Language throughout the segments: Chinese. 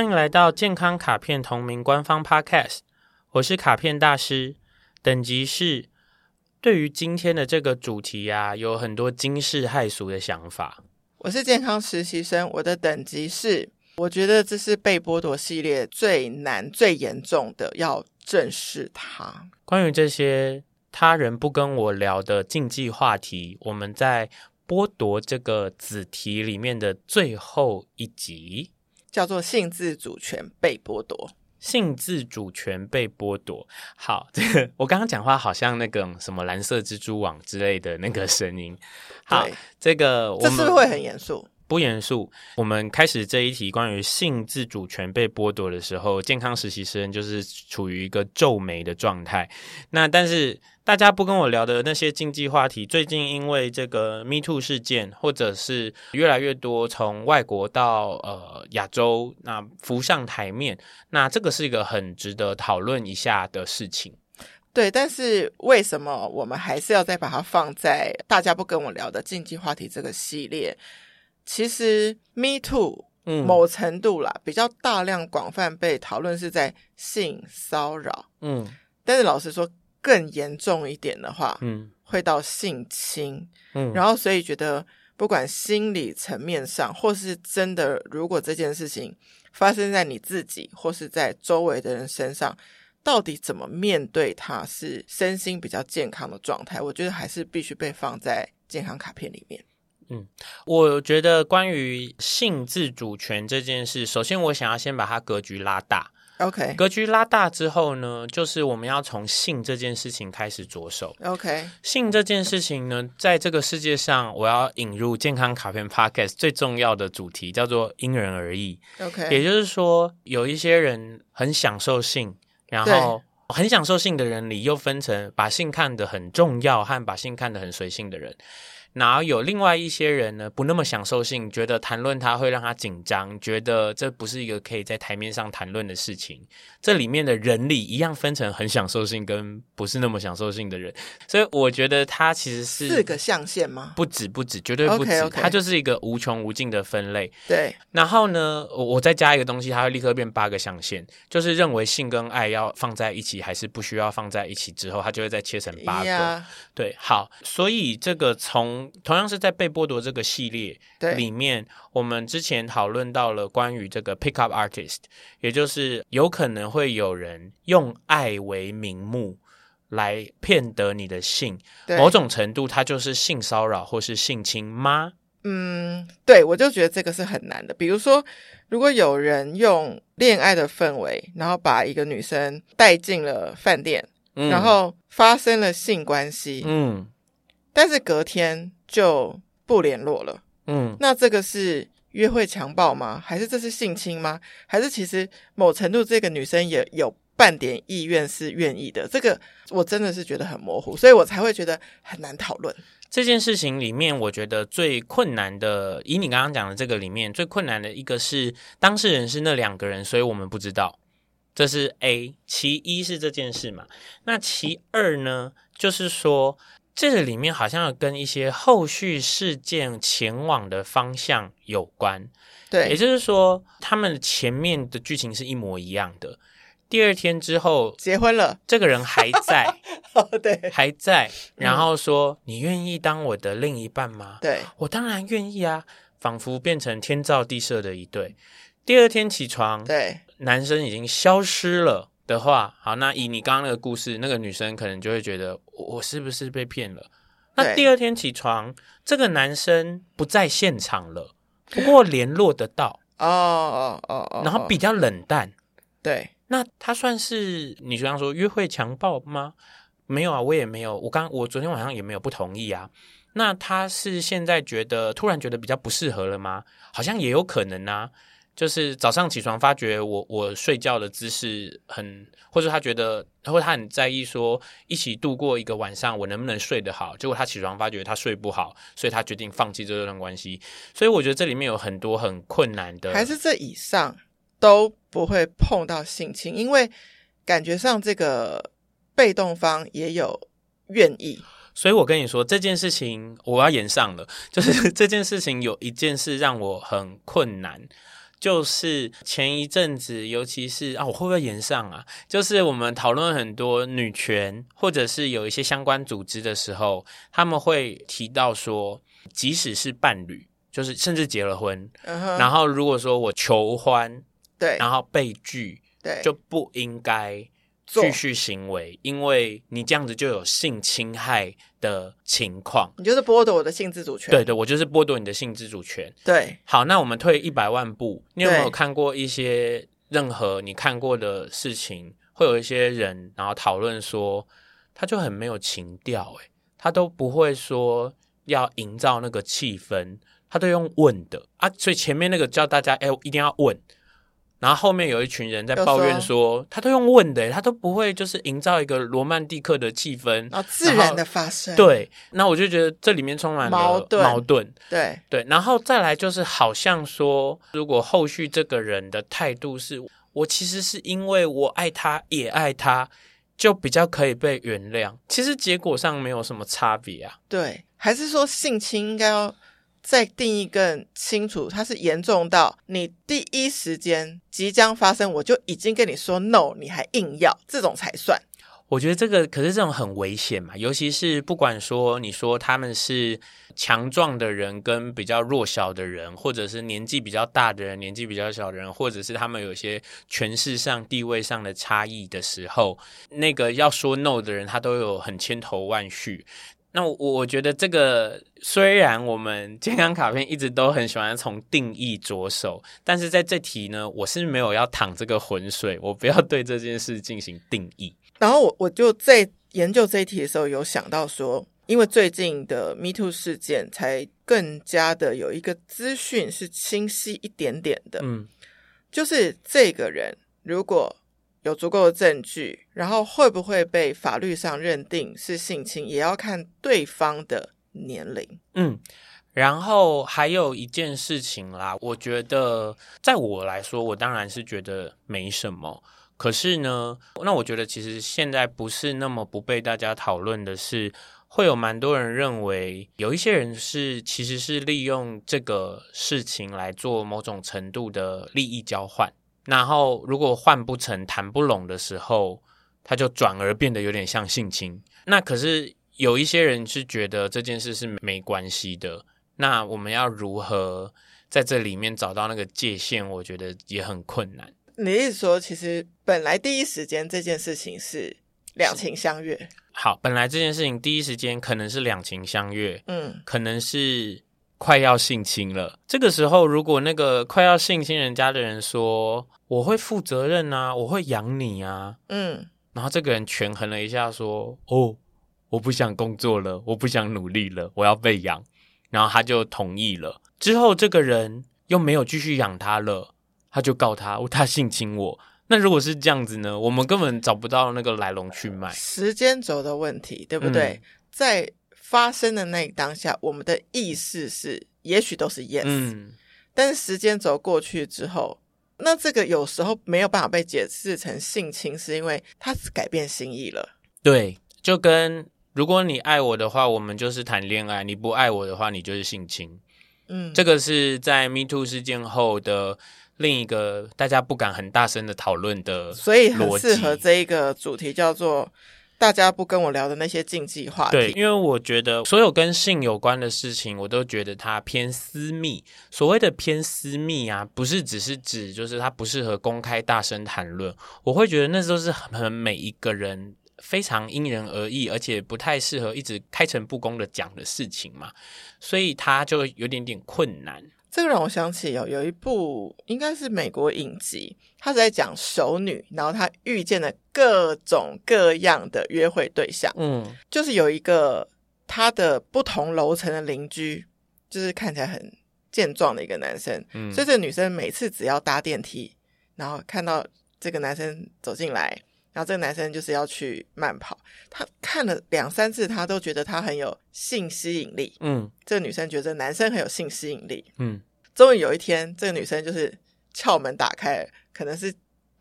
欢迎来到健康卡片同名官方 Podcast，我是卡片大师，等级是。对于今天的这个主题啊，有很多惊世骇俗的想法。我是健康实习生，我的等级是，我觉得这是被剥夺系列最难、最严重的，要正视它。关于这些他人不跟我聊的禁忌话题，我们在剥夺这个子题里面的最后一集，叫做性自主权被剥夺。性自主权被剥夺。好，这个我刚刚讲话好像那个什么蓝色蜘蛛网之类的那个声音。好，这个我们这是不是会很严肃？不严肃。我们开始这一题关于性自主权被剥夺的时候，健康实习生就是处于一个皱眉的状态。那但是大家不跟我聊的那些禁忌话题，最近因为这个 Me Too 事件，或者是越来越多从外国到呃亚洲那浮上台面，那这个是一个很值得讨论一下的事情。对，但是为什么我们还是要再把它放在大家不跟我聊的禁忌话题这个系列？其实，Me Too，嗯，某程度啦，比较大量广泛被讨论是在性骚扰，嗯，但是老实说，更严重一点的话，嗯，会到性侵，嗯，然后所以觉得，不管心理层面上，或是真的，如果这件事情发生在你自己或是在周围的人身上，到底怎么面对它，是身心比较健康的状态？我觉得还是必须被放在健康卡片里面。嗯，我觉得关于性自主权这件事，首先我想要先把它格局拉大。OK，格局拉大之后呢，就是我们要从性这件事情开始着手。OK，性这件事情呢，在这个世界上，我要引入健康卡片 Podcast 最重要的主题叫做因人而异。OK，也就是说，有一些人很享受性，然后很享受性的人里又分成把性看得很重要和把性看得很随性的人。然后有另外一些人呢，不那么享受性，觉得谈论他会让他紧张，觉得这不是一个可以在台面上谈论的事情。这里面的人里一样分成很享受性跟不是那么享受性的人，所以我觉得它其实是四个象限吗？不止，不止，绝对不止。Okay, okay. 它就是一个无穷无尽的分类。对。然后呢，我我再加一个东西，它会立刻变八个象限，就是认为性跟爱要放在一起，还是不需要放在一起之后，它就会再切成八个。Yeah. 对，好，所以这个从同样是在被剥夺这个系列里面，我们之前讨论到了关于这个 pickup artist，也就是有可能会有人用爱为名目来骗得你的性，某种程度它就是性骚扰或是性侵吗？嗯，对，我就觉得这个是很难的。比如说，如果有人用恋爱的氛围，然后把一个女生带进了饭店，嗯，然后发生了性关系，嗯。但是隔天就不联络了，嗯，那这个是约会强暴吗？还是这是性侵吗？还是其实某程度这个女生也有半点意愿是愿意的？这个我真的是觉得很模糊，所以我才会觉得很难讨论这件事情里面。我觉得最困难的，以你刚刚讲的这个里面最困难的一个是当事人是那两个人，所以我们不知道，这是 A。其一是这件事嘛，那其二呢，就是说。这个里面好像跟一些后续事件前往的方向有关，对，也就是说，他们前面的剧情是一模一样的。第二天之后结婚了，这个人还在，哦，对，还在，然后说：“嗯，你愿意当我的另一半吗？”对，我当然愿意啊，仿佛变成天造地设的一对。第二天起床，对，男生已经消失了。的话，好，那以你刚刚那个故事，那个女生可能就会觉得我是不是被骗了？那第二天起床，这个男生不在现场了，不过联络得到哦哦哦哦，然后比较冷淡，对，那他算是你刚刚说约会强暴吗？没有啊，我也没有，我刚我昨天晚上也没有不同意啊。那他是现在觉得突然觉得比较不适合了吗？好像也有可能啊。就是早上起床发觉我我睡觉的姿势很，或者他觉得，或者他很在意说一起度过一个晚上我能不能睡得好，结果他起床发觉他睡不好，所以他决定放弃这段关系。所以我觉得这里面有很多很困难的，还是这以上都不会碰到性侵，因为感觉上这个被动方也有愿意。所以我跟你说这件事情我要演上了，就是 这件事情有一件事让我很困难。就是前一阵子，尤其是啊，我会不会延上啊？就是我们讨论很多女权，或者是有一些相关组织的时候，他们会提到说，即使是伴侣，就是甚至结了婚，uh huh. 然后如果说我求欢，对，然后被拒，对，就不应该。继续行为，因为你这样子就有性侵害的情况，你就是剥夺我的性自主权。对对，我就是剥夺你的性自主权。对，好，那我们退一百万步，你有没有看过一些任何你看过的事情？会有一些人然后讨论说，他就很没有情调，诶，他都不会说要营造那个气氛，他都用问的啊，所以前面那个叫大家哎，一定要问。然后后面有一群人在抱怨说，他都用问的，他都不会就是营造一个罗曼蒂克的气氛，然后自然的发生。对，那我就觉得这里面充满了矛盾。矛盾，对对。然后再来就是，好像说，如果后续这个人的态度是我其实是因为我爱他也爱他，就比较可以被原谅。其实结果上没有什么差别啊。对，还是说性侵应该要？再定义更清楚，它是严重到你第一时间即将发生，我就已经跟你说 no，你还硬要，这种才算。我觉得这个可是这种很危险嘛，尤其是不管说你说他们是强壮的人跟比较弱小的人，或者是年纪比较大的人、年纪比较小的人，或者是他们有些权势上、地位上的差异的时候，那个要说 no 的人，他都有很千头万绪。那我我觉得这个虽然我们健康卡片一直都很喜欢从定义着手，但是在这题呢，我是没有要淌这个浑水，我不要对这件事进行定义。然后我我就在研究这一题的时候，有想到说，因为最近的 Me Too 事件，才更加的有一个资讯是清晰一点点的，嗯，就是这个人如果。有足够的证据，然后会不会被法律上认定是性侵，也要看对方的年龄。嗯，然后还有一件事情啦，我觉得在我来说，我当然是觉得没什么。可是呢，那我觉得其实现在不是那么不被大家讨论的是，会有蛮多人认为有一些人是其实是利用这个事情来做某种程度的利益交换。然后，如果换不成、谈不拢的时候，他就转而变得有点像性侵。那可是有一些人是觉得这件事是没关系的。那我们要如何在这里面找到那个界限？我觉得也很困难。你意思说，其实本来第一时间这件事情是两情相悦。好，本来这件事情第一时间可能是两情相悦，嗯，可能是。快要性侵了，这个时候，如果那个快要性侵人家的人说：“我会负责任啊，我会养你啊。”嗯，然后这个人权衡了一下，说：“哦，我不想工作了，我不想努力了，我要被养。”然后他就同意了。之后这个人又没有继续养他了，他就告他，他性侵我。那如果是这样子呢？我们根本找不到那个来龙去脉，时间轴的问题，对不对？嗯、在。发生的那一当下，我们的意识是，也许都是 yes，嗯，但是时间轴过去之后，那这个有时候没有办法被解释成性侵，是因为他改变心意了。对，就跟如果你爱我的话，我们就是谈恋爱；你不爱我的话，你就是性侵。嗯，这个是在 Me Too 事件后的另一个大家不敢很大声的讨论的，所以很适合这一个主题叫做。大家不跟我聊的那些禁忌话题，对，因为我觉得所有跟性有关的事情，我都觉得它偏私密。所谓的偏私密啊，不是只是指就是它不适合公开大声谈论。我会觉得那都是很每一个人非常因人而异，而且不太适合一直开诚布公的讲的事情嘛，所以它就有点点困难。这个让我想起有有一部应该是美国影集，他是在讲熟女，然后她遇见了各种各样的约会对象。嗯，就是有一个他的不同楼层的邻居，就是看起来很健壮的一个男生。嗯，所以这个女生每次只要搭电梯，然后看到这个男生走进来，然后这个男生就是要去慢跑，他看了两三次，他都觉得他很有性吸引力。嗯，这个女生觉得男生很有性吸引力。嗯。终于有一天，这个女生就是窍门打开，可能是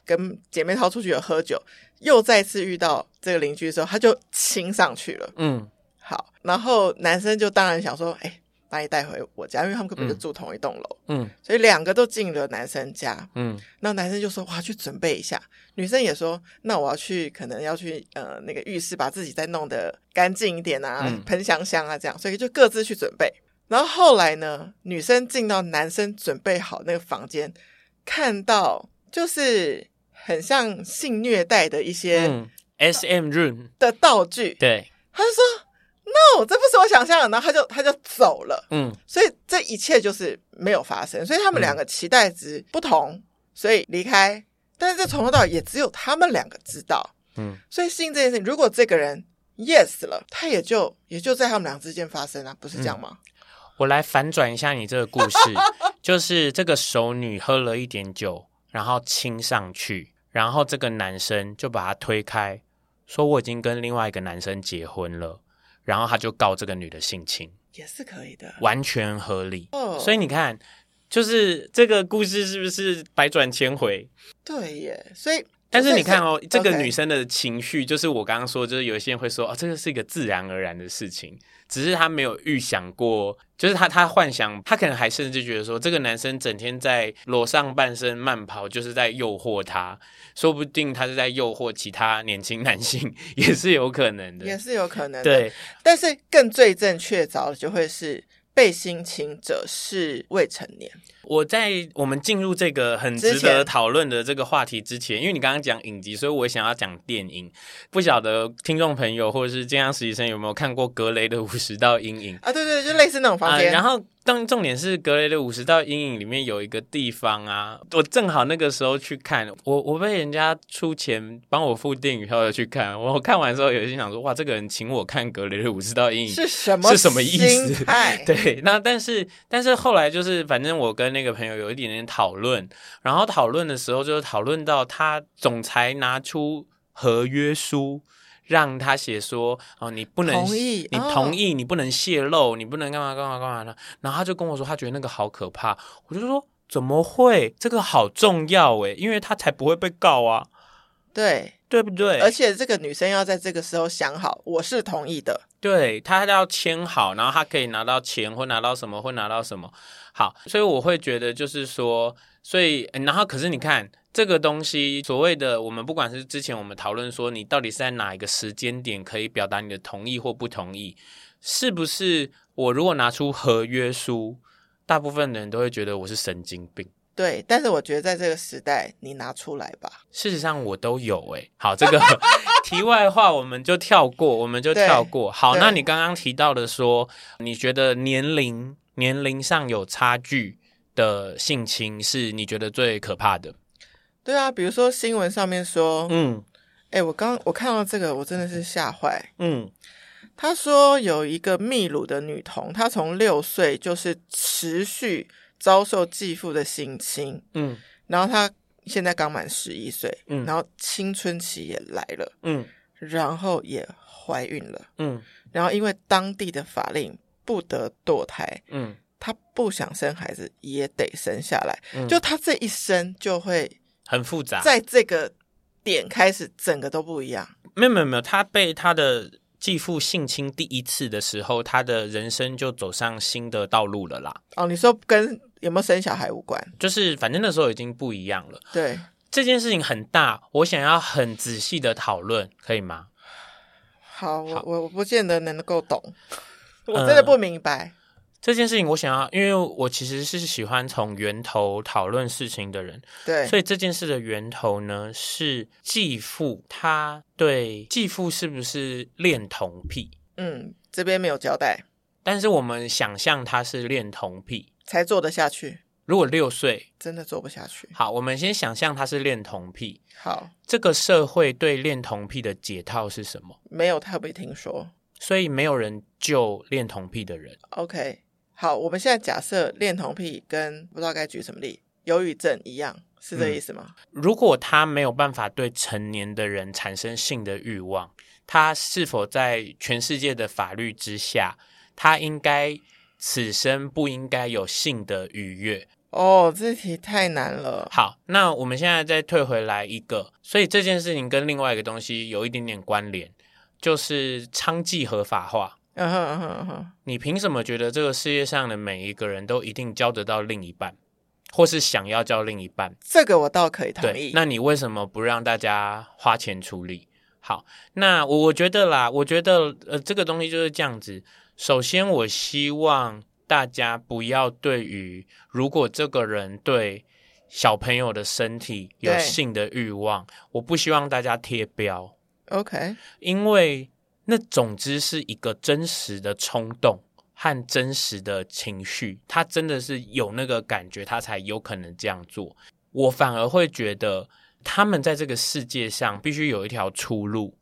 跟姐妹淘出去有喝酒，又再次遇到这个邻居的时候，他就亲上去了。嗯，好，然后男生就当然想说，哎，把你带回我家，因为他们根本就住同一栋楼。嗯，所以两个都进了男生家。嗯，那男生就说：“我要去准备一下。”女生也说：“那我要去，可能要去呃那个浴室，把自己再弄得干净一点啊，嗯、喷香香啊，这样。”所以就各自去准备。然后后来呢，女生进到男生准备好那个房间，看到就是很像性虐待的一些、嗯、SM room 的道具。对，他就说。No，这不是我想象的，然后他就他就走了。嗯，所以这一切就是没有发生，所以他们两个期待值不同，嗯、所以离开。但是这从头到尾也只有他们两个知道。嗯，所以性这件事情，如果这个人 yes 了，他也就也就在他们俩之间发生啊，不是这样吗？嗯、我来反转一下你这个故事，就是这个熟女喝了一点酒，然后亲上去，然后这个男生就把她推开，说我已经跟另外一个男生结婚了。然后他就告这个女的性侵，也是可以的，完全合理。Oh. 所以你看，就是这个故事是不是百转千回？对耶。所以，但是你看哦，是这个女生的情绪，就是我刚刚说，就是有一些人会说，哦，这个是一个自然而然的事情。只是她没有预想过，就是他他幻想，他可能还甚至觉得说，这个男生整天在裸上半身慢跑，就是在诱惑他，说不定他是在诱惑其他年轻男性，也是有可能的，也是有可能的。对，但是更罪证确凿的就会是被性侵者是未成年。我在我们进入这个很值得讨论的这个话题之前，因为你刚刚讲影集，所以我想要讲电影。不晓得听众朋友或者是健康实习生有没有看过格雷的五十道阴影啊？对对，就类似那种房间。啊、然后，当重点是格雷的五十道阴影里面有一个地方啊，我正好那个时候去看，我我被人家出钱帮我付电影票的去看。我看完之后，有些想说，哇，这个人请我看格雷的五十道阴影是什么？是什么意思？态 对，那但是但是后来就是，反正我跟那个朋友有一点点讨论，然后讨论的时候就是讨论到他总裁拿出合约书让他写说哦，你不能同意，你同意，你不能泄露，你不能干嘛干嘛干嘛的。然后他就跟我说，他觉得那个好可怕。我就说怎么会？这个好重要诶，因为他才不会被告啊。对。对不对？而且这个女生要在这个时候想好，我是同意的。对，她要签好，然后她可以拿到钱，或拿到什么，或拿到什么。好，所以我会觉得就是说，所以然后可是你看这个东西，所谓的我们不管是之前我们讨论说，你到底是在哪一个时间点可以表达你的同意或不同意，是不是？我如果拿出合约书，大部分的人都会觉得我是神经病。对，但是我觉得在这个时代，你拿出来吧。事实上，我都有诶。好，这个题外话我们就跳过，我们就跳过。好，那你刚刚提到的说，你觉得年龄年龄上有差距的性侵是你觉得最可怕的？对啊，比如说新闻上面说，嗯，哎，我刚我看到这个，我真的是吓坏。嗯，他说有一个秘鲁的女童，她从六岁就是持续。遭受继父的性侵，嗯，然后她现在刚满十一岁，嗯，然后青春期也来了，嗯，然后也怀孕了，嗯，然后因为当地的法令不得堕胎，嗯，她不想生孩子也得生下来，嗯，就她这一生就会很复杂，在这个点开始整个都不一样，没有没有没有，他被他的。继父性侵第一次的时候，他的人生就走上新的道路了啦。哦，你说跟有没有生小孩无关？就是反正那时候已经不一样了。对，这件事情很大，我想要很仔细的讨论，可以吗？好，我我我不见得能够懂，我真的不明白。呃这件事情，我想要，因为我其实是喜欢从源头讨论事情的人，对，所以这件事的源头呢是继父，他对继父是不是恋童癖？嗯，这边没有交代，但是我们想象他是恋童癖才做得下去。如果六岁，真的做不下去。好，我们先想象他是恋童癖。好，这个社会对恋童癖的解套是什么？没有特别听说，所以没有人救恋童癖的人。OK。好，我们现在假设恋童癖跟不知道该举什么例，忧郁症一样，是这意思吗？嗯，如果他没有办法对成年的人产生性的欲望，他是否在全世界的法律之下，他应该此生不应该有性的愉悦？哦，这题太难了。好，那我们现在再退回来一个，所以这件事情跟另外一个东西有一点点关联，就是娼妓合法化。嗯哼嗯哼嗯哼，你凭什么觉得这个世界上的每一个人都一定交得到另一半，或是想要交另一半？这个我倒可以同意。那你为什么不让大家花钱处理？好，那我我觉得啦，我觉得呃，这个东西就是这样子。首先，我希望大家不要对于如果这个人对小朋友的身体有性的欲望，我不希望大家贴标。OK，因为那总之是一个真实的冲动和真实的情绪，他真的是有那个感觉，他才有可能这样做。我反而会觉得，他们在这个世界上必须有一条出路，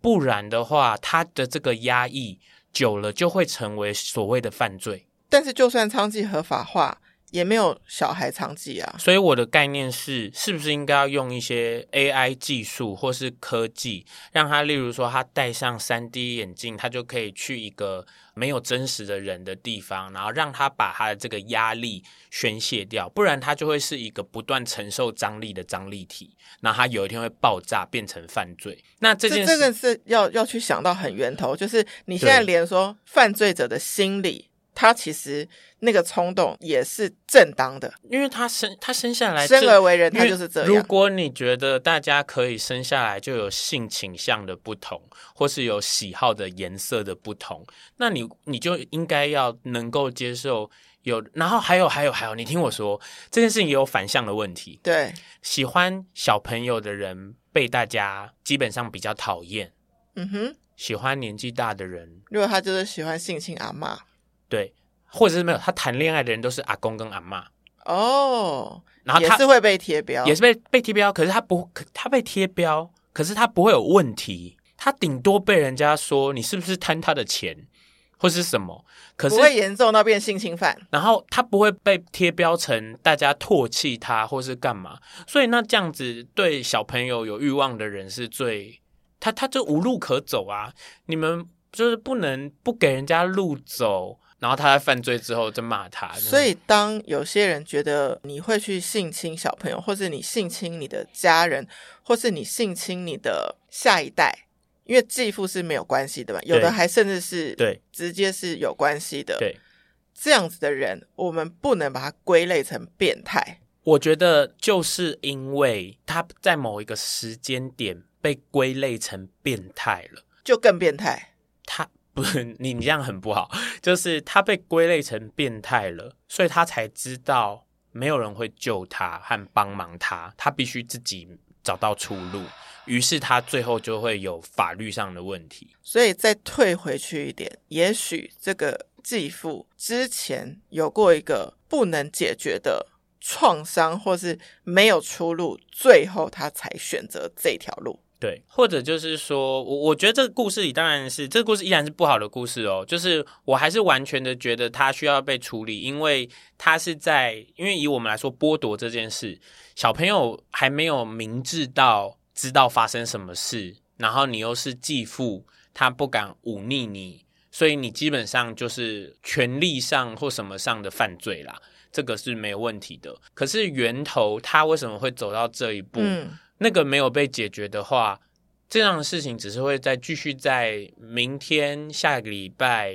不然的话，他的这个压抑久了就会成为所谓的犯罪。但是，就算娼妓合法化，也没有小孩娼妓啊，所以我的概念是，是不是应该要用一些 AI 技术或是科技，让他，例如说他戴上 3D 眼镜，他就可以去一个没有真实的人的地方，然后让他把他的这个压力宣泄掉，不然他就会是一个不断承受张力的张力体，然后他有一天会爆炸变成犯罪。那这件事，这个是要要去想到很源头，就是你现在连说犯罪者的心理。他其实那个冲动也是正当的，因为他生他生下来生而为人，他就是这样。如果你觉得大家可以生下来就有性倾向的不同，或是有喜好的颜色的不同，那你你就应该要能够接受有。然后还有还有还有，你听我说，这件事情也有反向的问题。对，喜欢小朋友的人被大家基本上比较讨厌。嗯哼，喜欢年纪大的人，如果他就是喜欢性侵阿嬷。对，或者是没有他谈恋爱的人都是阿公跟阿妈哦，然后他也是会被贴标，也是被被贴标，可是他不，他被贴标，可是他不会有问题，他顶多被人家说你是不是贪他的钱或是什么，可是不会严重到变性侵犯，然后他不会被贴标成大家唾弃他或是干嘛，所以那这样子对小朋友有欲望的人是最他他就无路可走啊，你们就是不能不给人家路走。然后他在犯罪之后就骂他，所以当有些人觉得你会去性侵小朋友，或是你性侵你的家人，或是你性侵你的下一代，因为继父是没有关系的嘛，有的还甚至是对直接是有关系的，对这样子的人，我们不能把他归类成变态。我觉得就是因为他在某一个时间点被归类成变态了，就更变态。他。不是 你，你这样很不好。就是他被归类成变态了，所以他才知道没有人会救他和帮忙他，他必须自己找到出路。于是他最后就会有法律上的问题。所以再退回去一点，也许这个继父之前有过一个不能解决的创伤，或是没有出路，最后他才选择这条路。对，或者就是说，我我觉得这个故事里当然是这个故事依然是不好的故事哦。就是我还是完全的觉得他需要被处理，因为他是在，因为以我们来说剥夺这件事，小朋友还没有明智到知道发生什么事，然后你又是继父，他不敢忤逆你，所以你基本上就是权力上或什么上的犯罪啦，这个是没有问题的。可是源头他为什么会走到这一步？嗯那个没有被解决的话，这样的事情只是会再继续在明天、下个礼拜、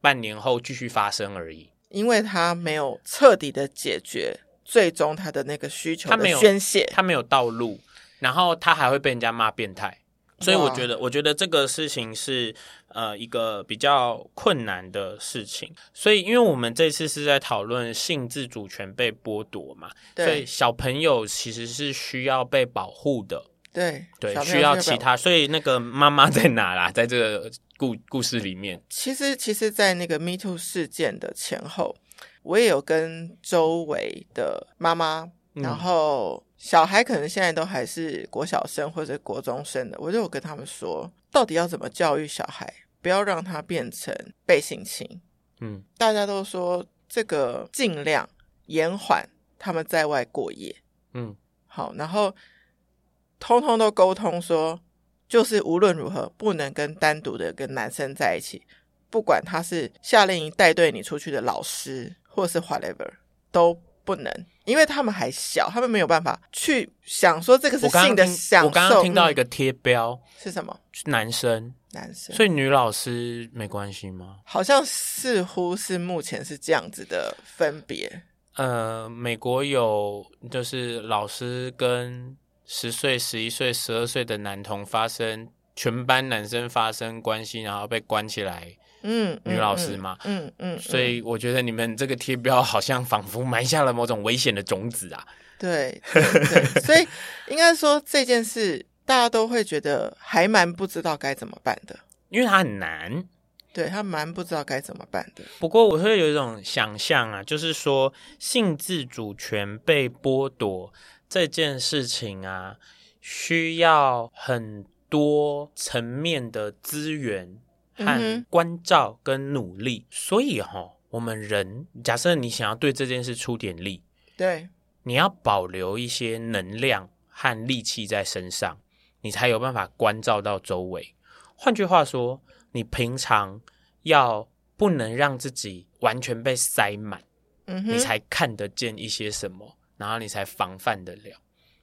半年后继续发生而已。因为他没有彻底的解决，最终他的那个需求他没有宣泄，他没有道路，然后他还会被人家骂变态。所以我觉得，我觉得这个事情是呃一个比较困难的事情。所以，因为我们这次是在讨论性自主权被剥夺嘛，对，所以小朋友其实是需要被保护的。对对，需要其他。所以那个妈妈在哪啦？在这个故故事里面，其实其实，在那个 Me Too 事件的前后，我也有跟周围的妈妈，然后。小孩可能现在都还是国小生或者国中生的，我就有跟他们说，到底要怎么教育小孩，不要让他变成被性侵。嗯，大家都说这个尽量延缓他们在外过夜。嗯，好，然后通通都沟通说，就是无论如何不能跟单独的跟男生在一起，不管他是夏令营带队你出去的老师，或是 whatever，都不能，因为他们还小，他们没有办法去想说这个是性的享受。我刚刚听到一个贴标、嗯、是什么？男生，男生，所以女老师没关系吗？好像似乎是目前是这样子的分别。呃，美国有就是老师跟十岁、十一岁、十二岁的男童发生全班男生发生关系，然后被关起来。嗯，女老师嘛，嗯嗯，所以我觉得你们这个贴标好像仿佛埋下了某种危险的种子啊。对，对，对，所以应该说这件事大家都会觉得还蛮不知道该怎么办的，因为它很难。对，他蛮不知道该怎么办的。不过我会有一种想象啊，就是说性自主权被剥夺这件事情啊，需要很多层面的资源。和关照跟努力，所以哈，我们人假设你想要对这件事出点力，对，你要保留一些能量和力气在身上，你才有办法关照到周围。换句话说，你平常要不能让自己完全被塞满，嗯，你才看得见一些什么，然后你才防范得了。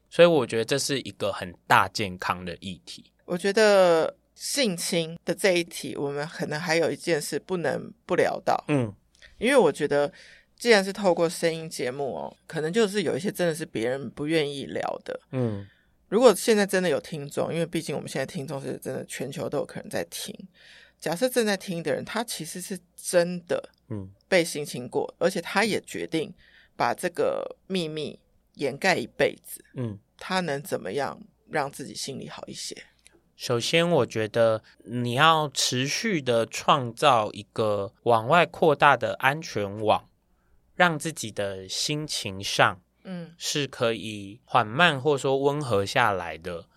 所以我觉得这是一个很大健康的议题。我觉得。性侵的这一题，我们可能还有一件事不能不聊到，嗯，因为我觉得，既然是透过声音节目哦，可能就是有一些真的是别人不愿意聊的，嗯，如果现在真的有听众，因为毕竟我们现在听众是真的全球都有可能在听，假设正在听的人，他其实是真的，嗯，被性侵过，而且他也决定把这个秘密掩盖一辈子，嗯，他能怎么样让自己心里好一些？首先，我觉得你要持续的创造一个往外扩大的安全网，让自己的心情上，嗯，是可以缓慢或说温和下来的。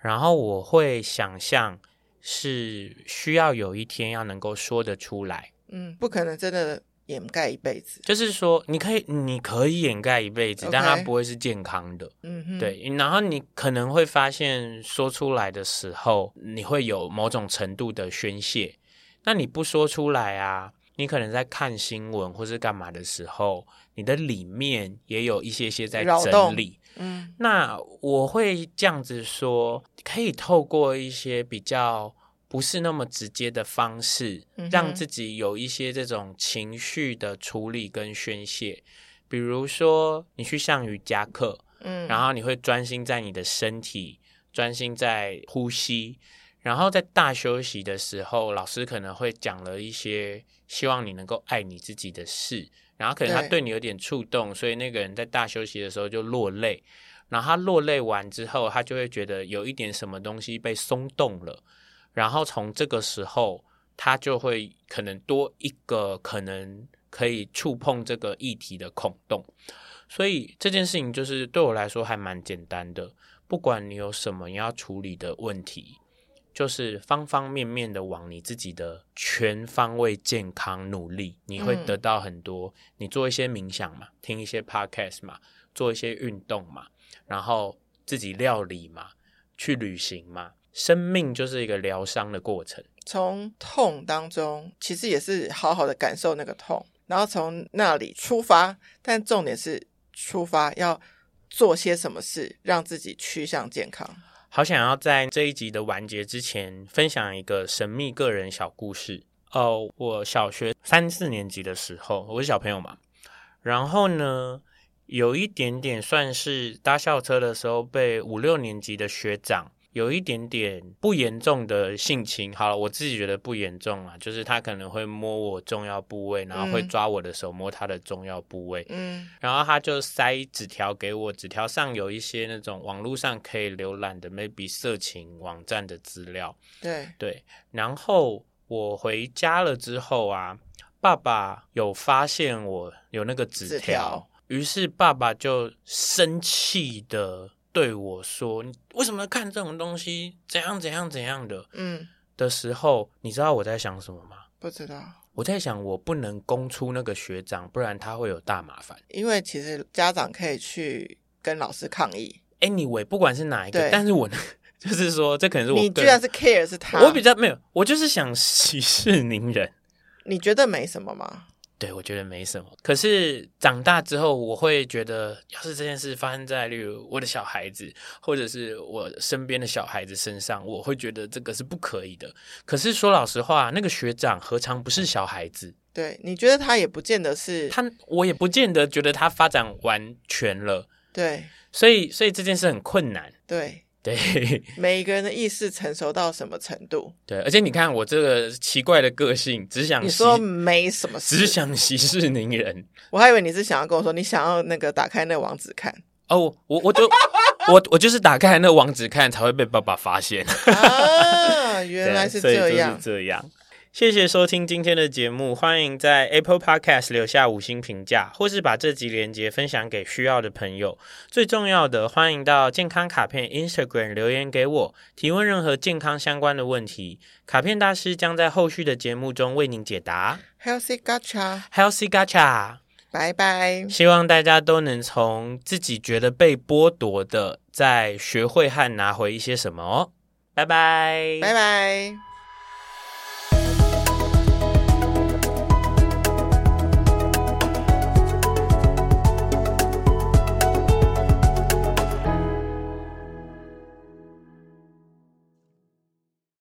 然后，我会想象是需要有一天要能够说得出来，嗯，不可能真的。掩盖一辈子，就是说，你可以，你可以掩盖一辈子.但它不会是健康的。嗯哼，对。然后你可能会发现，说出来的时候，你会有某种程度的宣泄。那你不说出来啊，你可能在看新闻或是干嘛的时候，你的里面也有一些些在整理。嗯，那我会这样子说，可以透过一些比较。不是那么直接的方式，让自己有一些这种情绪的处理跟宣泄。比如说，你去上瑜伽课，嗯，然后你会专心在你的身体，专心在呼吸，然后在大休息的时候，老师可能会讲了一些希望你能够爱你自己的事，然后可能他对你有点触动，所以那个人在大休息的时候就落泪，然后他落泪完之后，他就会觉得有一点什么东西被松动了。然后从这个时候，他就会可能多一个可能可以触碰这个议题的孔洞，所以这件事情就是对我来说还蛮简单的。不管你有什么要处理的问题，就是方方面面的往你自己的全方位健康努力，你会得到很多。你做一些冥想嘛，听一些 podcast 嘛，做一些运动嘛，然后自己料理嘛，去旅行嘛。生命就是一个疗伤的过程，从痛当中其实也是好好的感受那个痛，然后从那里出发，但重点是出发要做些什么事，让自己趋向健康。好想要在这一集的完结之前分享一个神秘个人小故事哦。我小学三四年级的时候，我是小朋友嘛，然后呢，有一点点算是搭校车的时候被五六年级的学长。有一点点不严重的性侵，好了，我自己觉得不严重啊，就是他可能会摸我重要部位，然后会抓我的手摸他的重要部位，嗯，然后他就塞纸条给我，纸条上有一些那种网络上可以浏览的 maybe 色情网站的资料，对。对，然后我回家了之后啊，爸爸有发现我有那个纸条，纸条，于是爸爸就生气的。对我说：“你为什么看这种东西？怎样怎样怎样的？”嗯，的时候，你知道我在想什么吗？不知道。我在想，我不能供出那个学长，不然他会有大麻烦。因为其实家长可以去跟老师抗议。Anyway，不管是哪一个，但是我 就是说，这可能是我。你居然是 care 是他？我比较没有，我就是想 息事宁人。你觉得没什么吗？对，我觉得没什么。可是长大之后，我会觉得，要是这件事发生在例如我的小孩子，或者是我身边的小孩子身上，我会觉得这个是不可以的。可是说老实话，那个学长何尝不是小孩子？对，你觉得他也不见得是他，我也不见得觉得他发展完全了。对，所以所以这件事很困难。对。对，每一个人的意识成熟到什么程度？对，而且你看我这个奇怪的个性，只想你说没什么事，只想息事宁人。我还以为你是想要跟我说，你想要那个打开那个网址看。哦，我我就我我就是打开那个网址看，才会被爸爸发现。啊，原来是 这样，这样。谢谢收听今天的节目，欢迎在 Apple Podcast 留下五星评价，或是把这集连接分享给需要的朋友。最重要的，欢迎到健康卡片 Instagram 留言给我，提问任何健康相关的问题，卡片大师将在后续的节目中为您解答。Healthy Gacha，Healthy Gacha，拜拜。希望大家都能从自己觉得被剥夺的，再学会和拿回一些什么哦。拜拜，拜拜。